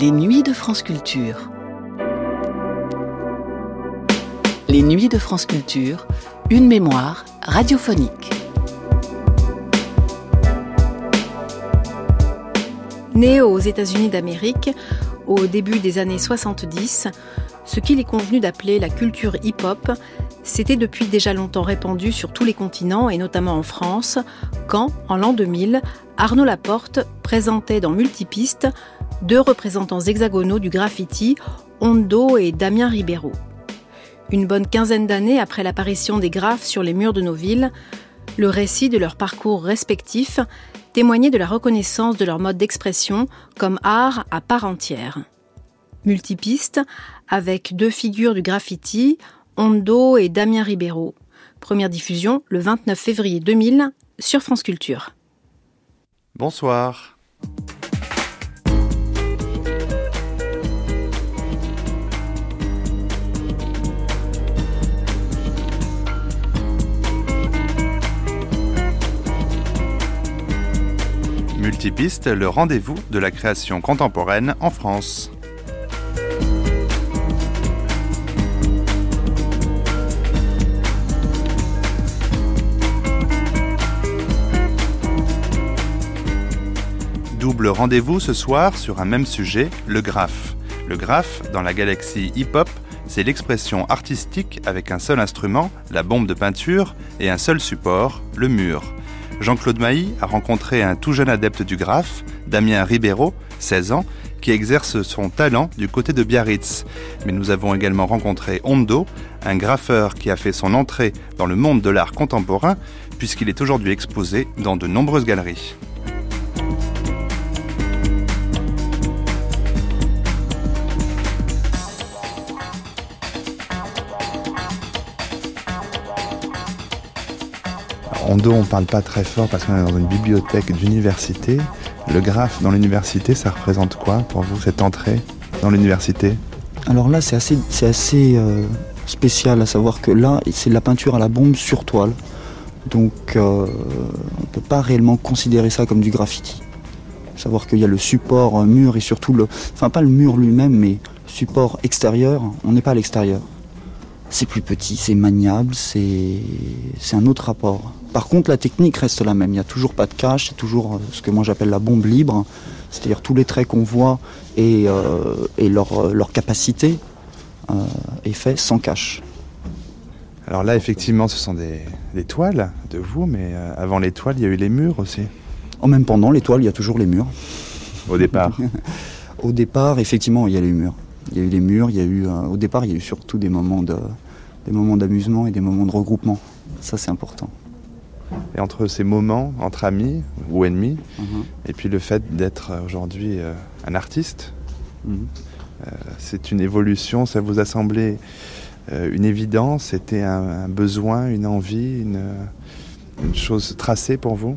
Les nuits de France Culture. Les nuits de France Culture, une mémoire radiophonique. Né aux États-Unis d'Amérique au début des années 70, ce qu'il est convenu d'appeler la culture hip-hop s'était depuis déjà longtemps répandu sur tous les continents et notamment en France, quand, en l'an 2000, Arnaud Laporte présentait dans Multipiste deux représentants hexagonaux du graffiti, Hondo et Damien Ribeiro. Une bonne quinzaine d'années après l'apparition des graphes sur les murs de nos villes, le récit de leurs parcours respectifs témoignait de la reconnaissance de leur mode d'expression comme art à part entière. Multipiste, avec deux figures du graffiti, Hondo et Damien Ribeiro. Première diffusion le 29 février 2000 sur France Culture. Bonsoir. Multipiste, le rendez-vous de la création contemporaine en France. Double rendez-vous ce soir sur un même sujet, le graphe. Le graphe, dans la galaxie hip-hop, c'est l'expression artistique avec un seul instrument, la bombe de peinture, et un seul support, le mur. Jean-Claude Mailly a rencontré un tout jeune adepte du graphe, Damien Ribeiro, 16 ans, qui exerce son talent du côté de Biarritz. Mais nous avons également rencontré Hondo, un graffeur qui a fait son entrée dans le monde de l'art contemporain, puisqu'il est aujourd'hui exposé dans de nombreuses galeries. En dos, on parle pas très fort parce qu'on est dans une bibliothèque d'université. Le graphe dans l'université, ça représente quoi pour vous, cette entrée dans l'université? Alors là, c'est assez, euh, spécial à savoir que là, c'est de la peinture à la bombe sur toile. Donc, euh, on ne peut pas réellement considérer ça comme du graffiti. Savoir qu'il y a le support mur et surtout le. Enfin, pas le mur lui-même, mais le support extérieur. On n'est pas à l'extérieur. C'est plus petit, c'est maniable, c'est un autre rapport. Par contre, la technique reste la même. Il n'y a toujours pas de cache, c'est toujours euh, ce que moi j'appelle la bombe libre. C'est-à-dire tous les traits qu'on voit et, euh, leur, leur, capacité euh, est fait sans cache. Alors là, effectivement, ce sont des, toiles de vous, mais avant les toiles, il y a eu les murs aussi. En même pendant les toiles, il y a toujours les murs. Au départ Au départ, effectivement, il y a les murs. Il y a eu les murs, il y a eu, au départ, il y a eu surtout des moments de, des moments d'amusement et des moments de regroupement. Ça, c'est important. Et entre ces moments, entre amis ou ennemis, mhm. et puis le fait d'être aujourd'hui euh, un artiste, mhm. euh, c'est une évolution, ça vous a semblé euh, une évidence, c'était un, besoin, une envie, une, une, chose tracée pour vous?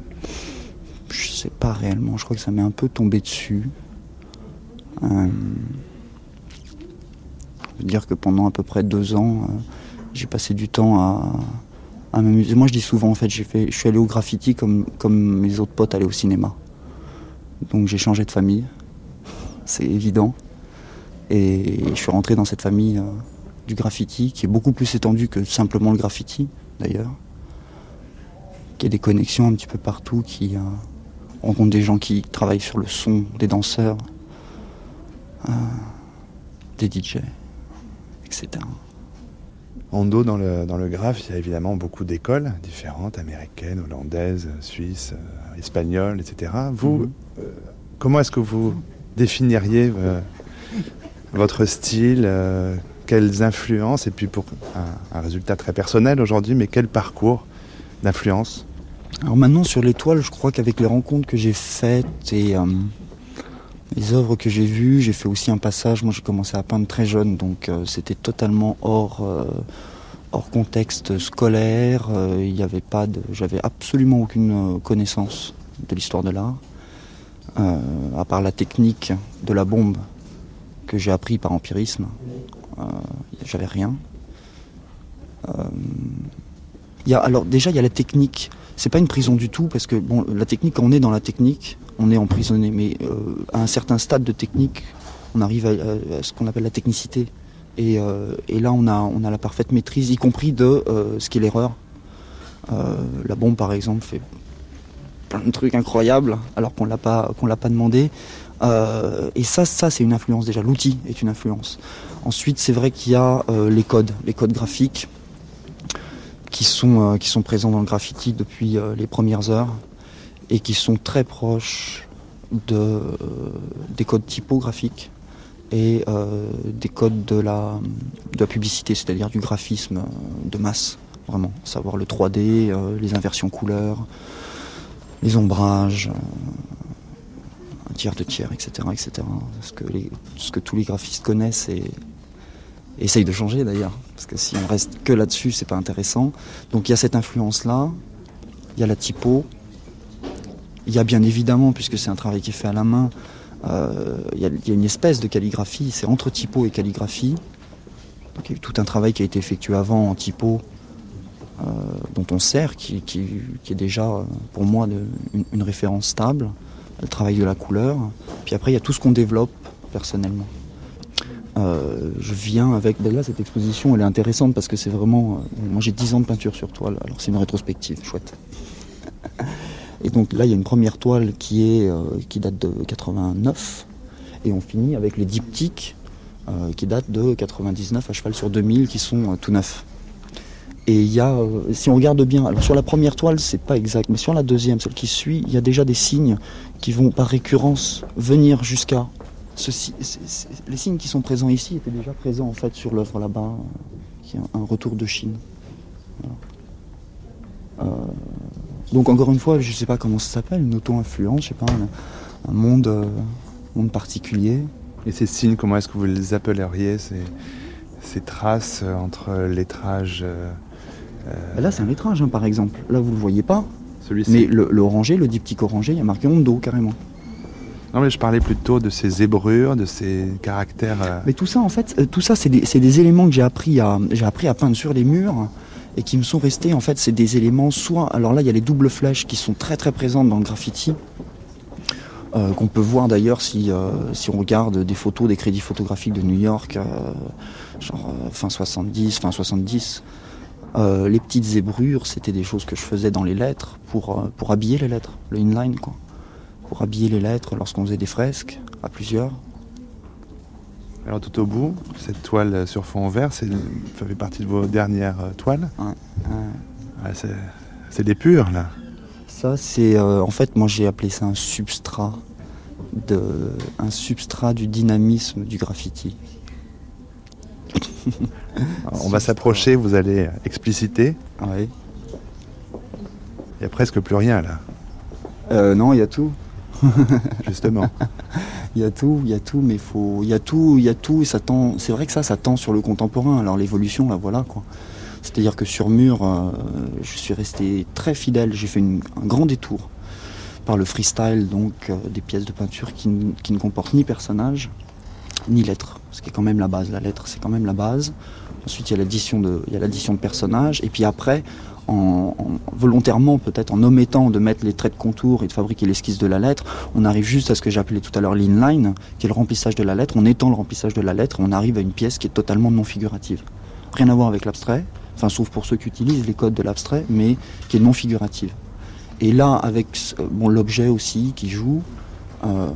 Je sais pas réellement, je crois que ça m'est un peu tombé dessus. je veux dire que pendant à peu près deux ans, j'ai passé du temps à, Moi, je dis souvent, en fait, j'ai fait, je suis allé au graffiti comme, comme mes autres potes allaient au cinéma. Donc, j'ai changé de famille. C'est évident. Et je suis rentré dans cette famille euh, du graffiti, qui est beaucoup plus étendue que simplement le graffiti, d'ailleurs. Qui a des connexions un petit peu partout, qui euh, rencontre des gens qui travaillent sur le son, des danseurs, euh, des DJ, etc. En dos, dans le, dans le graphe, il y a évidemment beaucoup d'écoles différentes, américaines, hollandaises, suisses, euh, espagnoles, etc. Vous, mhm. euh, comment est-ce que vous définiriez euh, votre style Quelles influences Et puis pour un, résultat très personnel aujourd'hui, mais quel parcours d'influence? Alors maintenant, sur l'étoile, je crois qu'avec les rencontres que j'ai faites et les œuvres que j'ai vues, j'ai fait aussi un passage. Moi, j'ai commencé à peindre très jeune, donc euh, c'était totalement hors, euh, hors contexte scolaire. Euh, il n'y avait pas de, j'avais absolument aucune connaissance de l'histoire de l'art, à part la technique de la bombe que j'ai appris par empirisme. j'avais rien. Y a, alors déjà, il y a la technique. C'est pas une prison du tout parce que bon, la technique, quand on est dans la technique, on est emprisonné. Mais euh, à un certain stade de technique, on arrive à, ce qu'on appelle la technicité. Et, là, on a, on a la parfaite maîtrise, y compris de ce qui est l'erreur. la bombe, par exemple, fait plein de trucs incroyables, alors qu'on l'a pas, qu'on l'a pas demandé. et ça, ça c'est une influence déjà. L'outil est une influence. Ensuite, c'est vrai qu'il y a les codes, les codes graphiques qui sont, qui sont présents dans le graffiti depuis les premières heures et qui sont très proches de, euh, des codes typographiques et euh, des codes de la, de la publicité, c'est-à-dire du graphisme euh, de masse, vraiment. Savoir le 3D, les inversions couleurs, les ombrages, un tiers de tiers, etc. etc. Ce, que les, ce que tous les graphistes connaissent et, essayent de changer d'ailleurs. Parce que si on reste que là-dessus, c'est pas intéressant. Donc il y a cette influence-là, il y a la typo, il y a bien évidemment, puisque c'est un travail qui est fait à la main, euh, il, y a, une espèce de calligraphie, c'est entre typo et calligraphie. Donc, il y a eu tout un travail qui a été effectué avant en typo, euh, dont on sert, qui, est déjà pour moi une, référence stable, le travail de la couleur. Puis après, il y a tout ce qu'on développe personnellement. Euh, je viens avec. Ben cette exposition, elle est intéressante parce que c'est vraiment. moi, j'ai 10 ans de peinture sur toile, alors c'est une rétrospective, chouette. Et donc là, il y a une première toile qui, est, euh, qui date de 89. Et on finit avec les diptyques euh, qui datent de 99 à cheval sur 2000 qui sont euh, tout neufs. Et il y a, si on regarde bien, alors sur la première toile, c'est pas exact, mais sur la deuxième, celle qui suit, il y a déjà des signes qui vont par récurrence venir jusqu'à. Ceci, les signes qui sont présents ici étaient déjà présents en fait sur l'œuvre là-bas, qui est un, retour de Chine. Donc encore une fois, je ne sais pas comment ça s'appelle, une auto-influence, je sais pas, un, monde, euh, monde particulier. Et ces signes, comment est-ce que vous les appelleriez ces, ces traces euh, entre lettrage euh, Là, c'est un lettrage, hein, par exemple. Là, vous ne le voyez pas. Celui-ci. Mais le, orangé, le diptyque orangé, il y a marqué Hondo, carrément. Non, mais je parlais plutôt de ces zébrures, de ces caractères. Mais tout ça, en fait, tout ça, c'est des, éléments que j'ai appris à, appris à peindre sur les murs et qui me sont restés. En fait, c'est des éléments soit. Alors là, il y a les doubles flèches qui sont très très présentes dans le graffiti. Euh, qu'on peut voir d'ailleurs si, euh, si on regarde des photos des crédits photographiques de New York, euh, genre fin 70, fin 70. les petites zébrures, c'était des choses que je faisais dans les lettres pour, pour habiller les lettres, le inline quoi. Pour habiller les lettres lorsqu'on faisait des fresques à plusieurs. Alors tout au bout, cette toile sur fond vert, ça fait partie de vos dernières euh, toiles ouais, C'est des purs là Ça c'est euh, en fait moi j'ai appelé ça un substrat de un substrat du dynamisme du graffiti. on va s'approcher, vous allez expliciter. Oui. Il n'y a presque plus rien là. Euh, non, il y a tout. Justement. il y a tout, il y a tout, mais faut, il y a tout, il y a tout, et ça tend. C'est vrai que ça, ça tend sur le contemporain. Alors l'évolution, là, voilà quoi. C'est-à-dire que sur mur, euh, je suis resté très fidèle. J'ai fait un grand détour par le freestyle, donc euh, des pièces de peinture qui, qui, ne comportent ni personnage ni lettres, ce qui est quand même la base. La lettre, c'est quand même la base. Ensuite, il y a l'addition de, de personnages, et puis après, en, volontairement peut-être en omettant de mettre les traits de contour et de fabriquer l'esquisse de la lettre, on arrive juste à ce que j'appelais tout à l'heure l'inline, qui est le remplissage de la lettre. On étend le remplissage de la lettre, on arrive à une pièce qui est totalement non figurative. Rien à voir avec l'abstrait, enfin sauf pour ceux qui utilisent les codes de l'abstrait, mais qui est non figurative. Et là, avec bon, l'objet aussi qui joue, euh,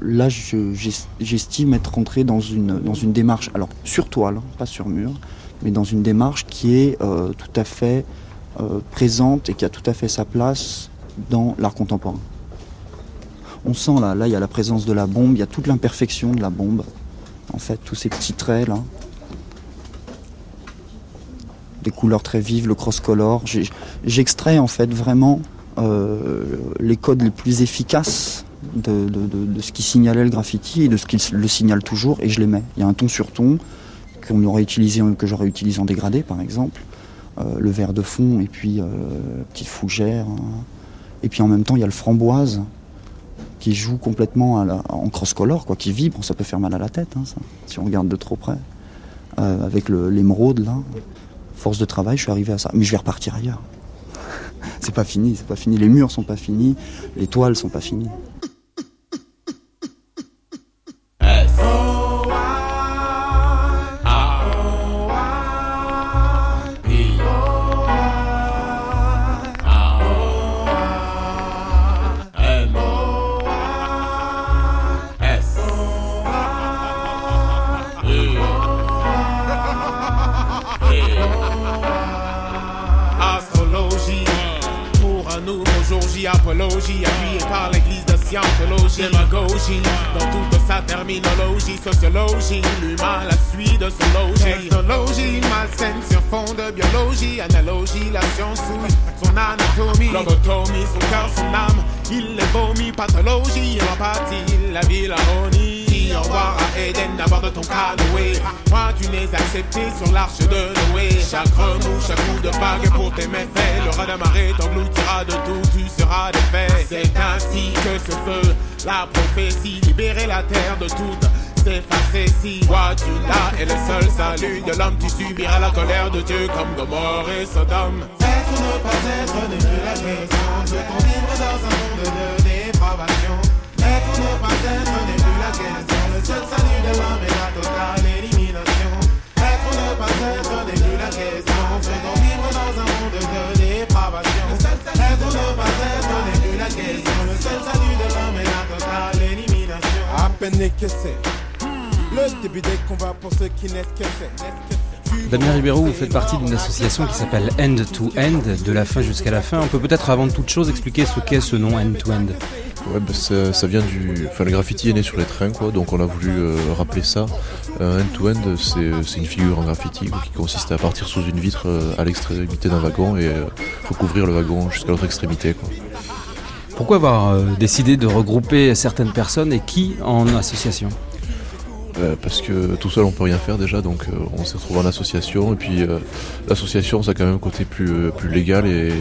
là j'estime être rentré dans une, dans une démarche, alors sur toile, hein, pas sur mur, mais dans une démarche qui est euh, tout à fait euh, présente et qui a tout à fait sa place dans l'art contemporain. On sent là, là il y a la présence de la bombe, il y a toute l'imperfection de la bombe, en fait, tous ces petits traits là. Des couleurs très vives, le cross-color. J'extrais en fait vraiment euh, les codes les plus efficaces de, ce qui signalait le graffiti et de ce qui le signale toujours et je les mets. Il y a un ton sur ton, qu'on aurait utilisé, que j'aurais utilisé en dégradé par exemple, euh, le vert de fond et puis euh, petite fougère. Hein. Et puis en même temps il y a le framboise qui joue complètement en cross-color, quoi, qui vibre, ça peut faire mal à la tête, hein, si on regarde de trop près. Euh, avec l'émeraude là, force de travail, je suis arrivé à ça. Mais je vais repartir ailleurs. c'est pas fini, c'est pas fini. Les murs sont pas finis, les toiles sont pas finies. J, apologie, appuyé par l'église de scientologie, démagogie, dans toute sa terminologie, sociologie, l'humain la suite de son logis, technologie, malsaine sur fond de biologie, analogie, la science souille son anatomie, lobotomie, son cœur, son âme, il les vomit, pathologie, l'empathie, la vie, l'harmonie au revoir à Eden d'abord de ton canoë. Toi, tu n'es accepté sur l'arche de Noé. Chaque remous, chaque coup de vague pour tes méfaits. Le marée t'engloutira de tout, tu seras défait. C'est ainsi que ce feu, la prophétie, libérer la terre de toute s'effacer si toi tu l'as et le seul salut de l'homme tu subiras la colère de Dieu comme Gomorre et Sodome Être ou ne pas être n'est plus la question Peut-on vivre dans un monde de dépravation Être ou ne pas être n'est plus la question le seul salut de l'homme est la totale élimination. Être ou ne pas être n'est plus la question. Fait-on vivre dans un monde de dépravation Être ou ne pas être n'est plus la question. Le seul salut de l'homme est la totale élimination. À peine que c'est le début des combats pour ceux qui naissent que c'est. Damien Ribeiro, vous faites partie d'une association qui s'appelle End to End, de la fin jusqu'à la fin. On peut peut-être avant toute chose expliquer ce qu'est ce nom End to End. Ouais, bah, ça, ça, vient du. Enfin, le graffiti est né sur les trains, quoi, donc on a voulu euh, rappeler ça. Euh, end-to-end, c'est une figure en graffiti qui consiste à partir sous une vitre euh, à l'extrémité d'un wagon et recouvrir le wagon jusqu'à l'autre extrémité. Quoi. Pourquoi avoir décidé de regrouper certaines personnes et qui en association? Euh, parce que tout seul on peut rien faire déjà, donc euh, on s'est retrouvé en association et puis euh, l'association ça a quand même un côté plus, plus légal et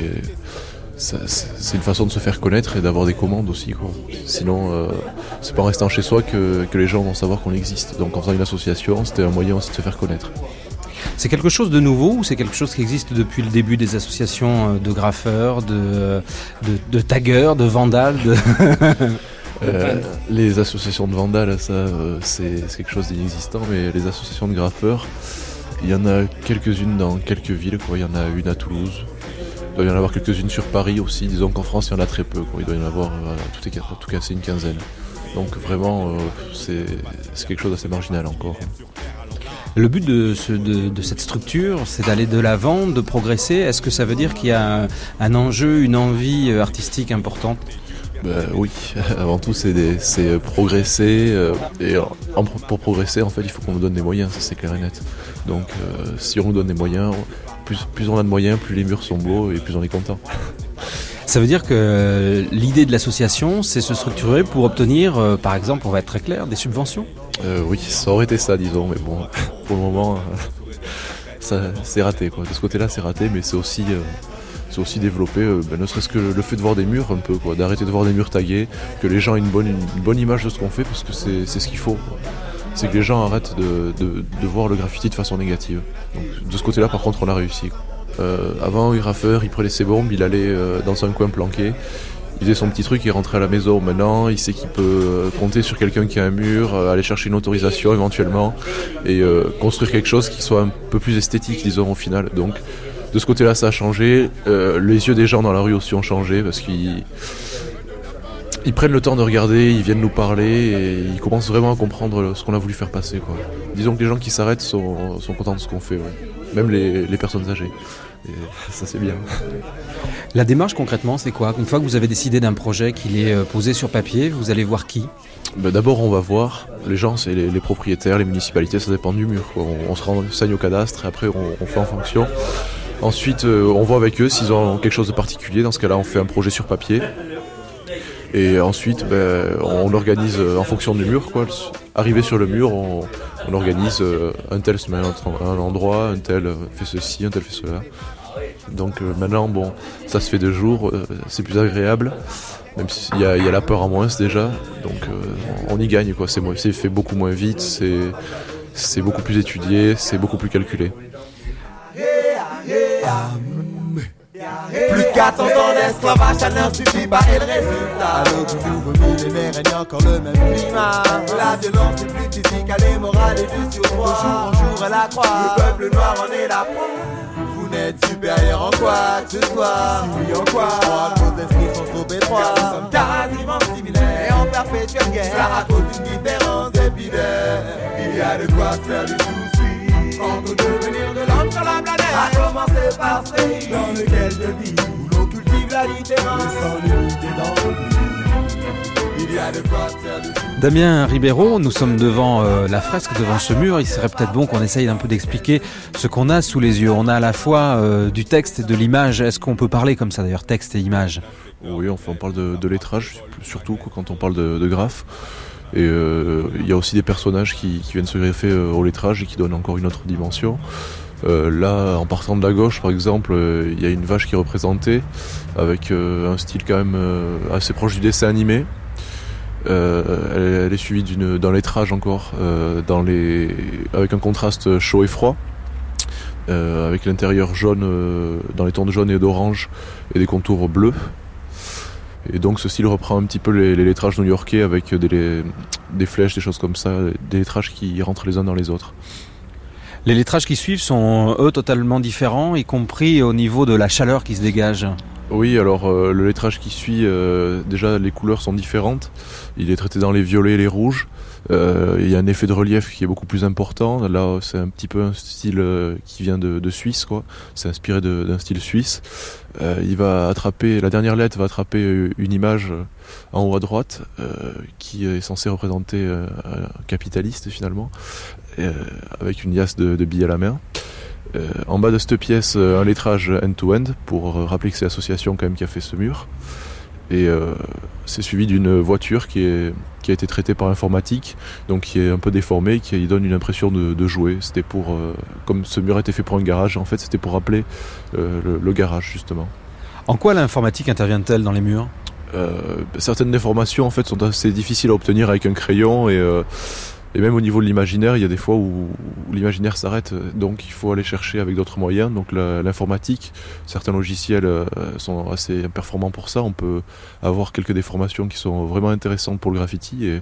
c'est une façon de se faire connaître et d'avoir des commandes aussi. Quoi. Sinon, euh, c'est pas en restant chez soi que, que les gens vont savoir qu'on existe. Donc en faisant une association, c'était un moyen aussi de se faire connaître. C'est quelque chose de nouveau ou c'est quelque chose qui existe depuis le début des associations euh, de graffeurs, de, de, de taggeurs, de vandales de... Euh, les associations de vandales, ça euh, c'est c'est quelque chose d'inexistant, mais les associations de graffeurs, il y en a quelques-unes dans quelques villes. Quoi. Il y en a une à Toulouse. Il doit y en avoir quelques-unes sur Paris aussi. Disons qu'en France, il y en a très peu. Quoi. Il doit y en avoir euh, tout, est, en tout cas, c'est une quinzaine. Donc vraiment, euh, c'est quelque chose d'assez marginal encore. Le but de, ce- de- de cette structure, c'est d'aller de l'avant, de progresser. Est-ce que ça veut dire qu'il y a un, un enjeu, une envie euh, artistique importante? Bah, oui, avant tout, c'est progresser. euh, et en- pour progresser, en fait, il faut qu'on nous donne des moyens, ça c'est clair et net. Donc, euh, si on nous donne des moyens, plus, plus on a de moyens, plus les murs sont beaux et plus on est content. Ça veut dire que euh, l'idée de l'association, c'est se structurer pour obtenir, euh, par exemple, on va être très clair, des subventions Euh, oui, ça aurait été ça, disons, mais bon, pour le moment, euh, c'est raté. Quoi. De ce côté-là, c'est raté, mais c'est aussi, c'est aussi développer, ben, ne serait-ce que le fait de voir des murs un peu, quoi, d'arrêter de voir des murs tagués, que les gens aient une bonne, une bonne image de ce qu'on fait, parce que c'est, c'est ce qu'il faut. quoi. C'est que les gens arrêtent de, de, voir le graffiti de façon négative. Donc, de ce côté-là, par contre, on a réussi. Euh, avant, il raffeur, il prenait ses bombes, il allait euh, dans un coin planqué, il faisait son petit truc, il rentrait à la maison. Maintenant, il sait qu'il peut euh, compter sur quelqu'un qui a un mur, aller chercher une autorisation éventuellement et construire quelque chose qui soit un peu plus esthétique, disons, au final. Donc, de ce côté-là, ça a changé. Les yeux des gens dans la rue aussi ont changé parce qu'ils ils prennent le temps de regarder, ils viennent nous parler et ils commencent vraiment à comprendre ce qu'on a voulu faire passer. Quoi. Disons que les gens qui s'arrêtent sont, sont contents de ce qu'on fait, ouais. même les, les personnes âgées. Et ça, c'est bien. La démarche concrètement, c'est quoi? Une fois que vous avez décidé d'un projet, qu'il est euh, posé sur papier, vous allez voir qui? Ben, D'abord, on va voir les gens, c'est les, les propriétaires, les municipalités, ça dépend du mur. quoi. On, on se renseigne au cadastre et après on, on fait en fonction. Ensuite, euh, on voit avec eux s'ils ont quelque chose de particulier. Dans ce cas-là, on fait un projet sur papier. Et ensuite, ben, on organise euh, en fonction du mur. Arrivé sur le mur, on, organise euh, un tel se met à un, endroit, un tel fait ceci, un tel fait cela. Donc euh, maintenant, bon, ça se fait de jour, euh, c'est plus agréable. Même s'il y, a- la peur en moins déjà, donc on y gagne. C'est fait beaucoup moins vite, c'est beaucoup plus étudié, c'est beaucoup plus calculé. Plus de 400 ans d'esclavage, ça ne suffit pas et le résultat. À l'aube du nouveau millénaire, règne encore le même climat. La violence est plus physique, elle est morale et du surpoids. De jour en jour, elle accroît. Le peuple noir en est la proie. Vous n'êtes supérieur en quoi que ce soit. Si oui, en quoi? À cause d'esprits sont trop étroits. Nous sommes quasiment similaires et en perpétuelle guerre. Cela à cause d'une différence épiderme. Il y a de quoi faire du souci. Au devenir de l'homme sur la planète. A commencer par ce pays dans lequel je vis. Damien Ribeiro, nous sommes devant euh, la fresque, devant ce mur. Il serait peut-être bon qu'on essaye un peu d'expliquer ce qu'on a sous les yeux. On a à la fois euh, du texte et de l'image. Est-ce qu'on peut parler comme ça d'ailleurs, texte et image? Oui, enfin, on parle de, lettrage, surtout quand on parle de, de graphe. Et euh, il y a aussi des personnages qui, viennent se greffer au lettrage et qui donnent encore une autre dimension. Euh, là, en partant de la gauche, par exemple, euh, il y a une vache qui est représentée avec euh, un style quand même assez proche du dessin animé. Elle, est suivie d'une d'un lettrage encore dans les avec un contraste chaud et froid. Avec l'intérieur jaune dans les tons de jaune et d'orange et des contours bleus. Et donc ce style reprend un petit peu les, lettrages new-yorkais avec des, des flèches, des choses comme ça, des lettrages qui rentrent les uns dans les autres. Les lettrages qui suivent sont eux totalement différents, y compris au niveau de la chaleur qui se dégage. Oui, alors euh, le lettrage qui suit, euh, déjà les couleurs sont différentes. Il est traité dans les violets et les rouges. Euh, il y a un effet de relief qui est beaucoup plus important. Là, c'est un petit peu un style qui vient de, de Suisse, quoi. C'est inspiré d'un style suisse. Il va attraper, la dernière lettre va attraper une image en haut à droite qui est censée représenter un capitaliste finalement, avec une liasse de, de billets à la main. Euh, en bas de cette pièce, euh, un lettrage end-to-end pour euh, rappeler que c'est l'association quand même qui a fait ce mur. Et euh, c'est suivi d'une voiture qui, est, qui a été traitée par informatique, donc qui est un peu déformée, qui donne une impression de, de jouer. C'était pour, euh, comme ce mur a été fait pour un garage, en fait c'était pour rappeler euh, le, le garage justement. En quoi l'informatique intervient-elle dans les murs? Euh, certaines déformations en fait sont assez difficiles à obtenir avec un crayon et, euh, et même au niveau de l'imaginaire, il y a des fois où, où l'imaginaire s'arrête, donc il faut aller chercher avec d'autres moyens. Donc l'informatique, certains logiciels euh, sont assez performants pour ça. On peut avoir quelques déformations qui sont vraiment intéressantes pour le graffiti et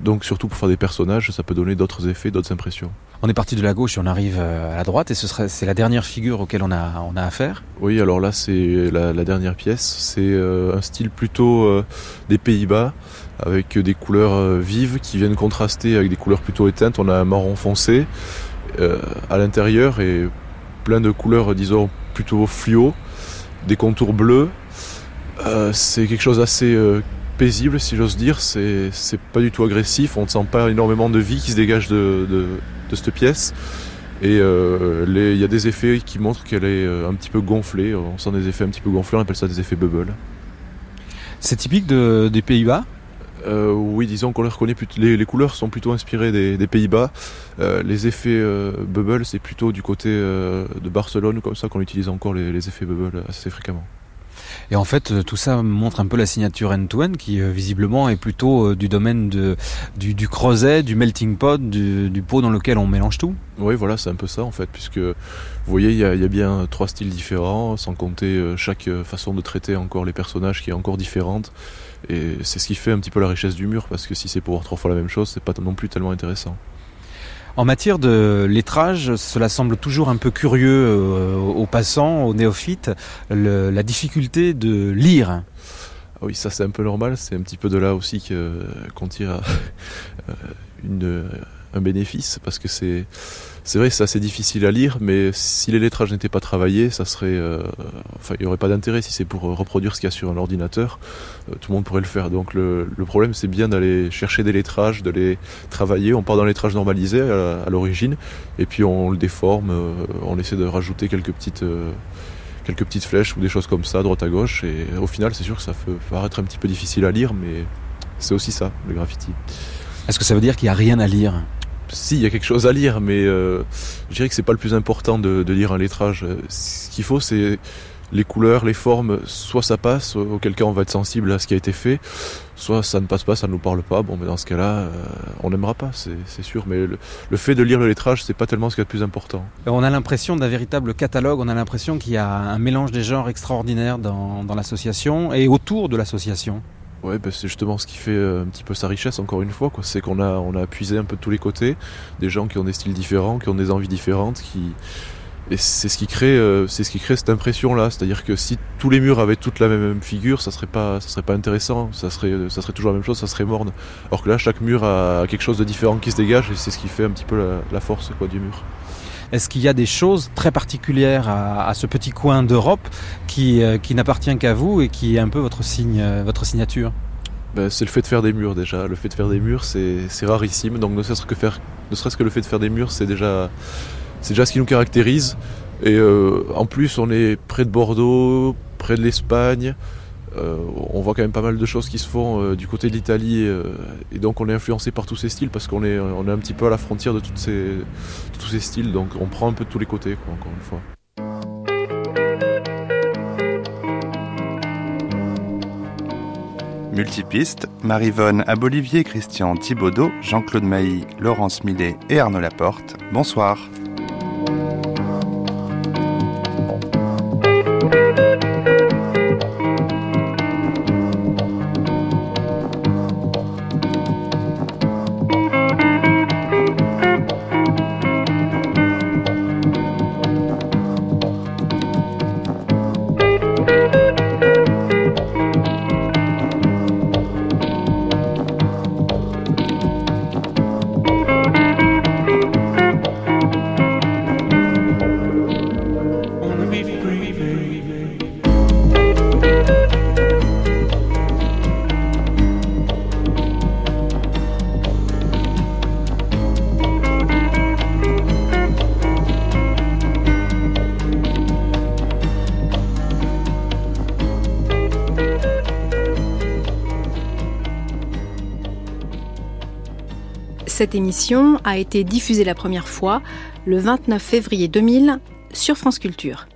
donc surtout pour faire des personnages, ça peut donner d'autres effets, d'autres impressions. On est parti de la gauche et on arrive euh, à la droite, et ce serait c'est la dernière figure auquel on a, on a affaire. Oui, alors là, c'est la, la dernière pièce. C'est euh, un style plutôt euh, des Pays-Bas, avec des couleurs euh, vives qui viennent contraster avec des couleurs plutôt éteintes. On a un marron foncé euh, à l'intérieur et plein de couleurs, disons, plutôt fluo, des contours bleus. Euh, c'est quelque chose d'assez paisible, si j'ose dire. C'est pas du tout agressif. On ne sent pas énormément de vie qui se dégage de, cette pièce. Et il y a des effets qui montrent qu'elle est un petit peu gonflée. On sent des effets un petit peu gonflés, on appelle ça des effets bubble. C'est typique de, des Pays-Bas Euh, oui, disons qu'on les reconnaît plutôt. Les, couleurs sont plutôt inspirées des, Pays-Bas. Euh, les effets euh, bubble, c'est plutôt du côté de Barcelone comme ça qu'on utilise encore les effets bubble assez fréquemment. Et en fait, euh, tout ça montre un peu la signature end-to-end qui euh, visiblement est plutôt euh, du domaine du, creuset, du melting pot, du, pot dans lequel on mélange tout. Oui, voilà, c'est un peu ça en fait, puisque vous voyez, il y, a- il y a bien trois styles différents, sans compter chaque façon de traiter encore les personnages qui est encore différente. Et c'est ce qui fait un petit peu la richesse du mur, parce que si c'est pour voir trois fois la même chose, c'est pas non plus tellement intéressant. En matière de lettrage, cela semble toujours un peu curieux euh, aux passants, aux néophytes, la difficulté de lire. Ah oui, ça c'est un peu normal, c'est un petit peu de là aussi qu'on tire euh, une, un bénéfice, parce que c'est c'est vrai, c'est assez difficile à lire, mais si les lettrages n'étaient pas travaillés, ça serait, euh, enfin, il n'y aurait pas d'intérêt si c'est pour reproduire ce qu'il y a sur un ordinateur, euh, tout le monde pourrait le faire. Donc le, problème, c'est bien d'aller chercher des lettrages, de les travailler. On part le lettrage normalisé à, à l'origine, et puis on le déforme, euh, on essaie de rajouter quelques petites euh, quelques petites flèches ou des choses comme ça, droite à gauche. Et au final, c'est sûr que ça peut paraître un petit peu difficile à lire, mais c'est aussi ça, le graffiti. Est-ce que ça veut dire qu'il n'y a rien à lire? Si, il y a quelque chose à lire, mais euh, je dirais que c'est pas le plus important de, lire un lettrage. Euh, Ce qu'il faut, c'est les couleurs, les formes. Soit ça passe, auquel cas on va être sensible à ce qui a été fait, soit ça ne passe pas, ça ne nous parle pas. Bon, mais dans ce cas-là, euh, on n'aimera pas, c'est sûr. Mais le, fait de lire le lettrage, c'est pas tellement ce qu'il y a de plus important. On a l'impression d'un véritable catalogue, on a l'impression qu'il y a un mélange des genres extraordinaire dans l'association et autour de l'association. Ouais, bah, c'est justement ce qui fait euh, un petit peu sa richesse, encore une fois. C'est qu'on a, on a puisé un peu de tous les côtés, des gens qui ont des styles différents, qui ont des envies différentes, qui... Et c'est ce qui crée, euh, ce qui crée cette impression-là. C'est-à-dire que si tous les murs avaient toute la même figure, ça serait pas, ça serait pas intéressant. Ça serait, ça serait toujours la même chose, ça serait morne. Alors que là, chaque mur a quelque chose de différent qui se dégage, et c'est ce qui fait un petit peu la, force du mur. Est-ce qu'il y a des choses très particulières à, ce petit coin d'Europe qui, euh, qui n'appartient qu'à vous et qui est un peu votre signe, euh, votre signature? Ben, c'est le fait de faire des murs déjà. Le fait de faire des murs, c'est rarissime. Donc ne serait-ce que faire, ne serait-ce que le fait de faire des murs, c'est déjà, c'est déjà ce qui nous caractérise. Et euh, en plus, on est près de Bordeaux, près de l'Espagne. Euh, on voit quand même pas mal de choses qui se font euh, du côté de l'Italie et donc on est influencé par tous ces styles parce qu'on est, on est un petit peu à la frontière de, ces, tous ces styles donc on prend un peu de tous les côtés encore une fois. Multipiste, Marivonne Abolivier, Christian Thibaudot, Jean-Claude Mailly, Laurence Millet et Arnaud Laporte. Bonsoir. Cette émission a été diffusée la première fois le 29 février 2000 sur France Culture.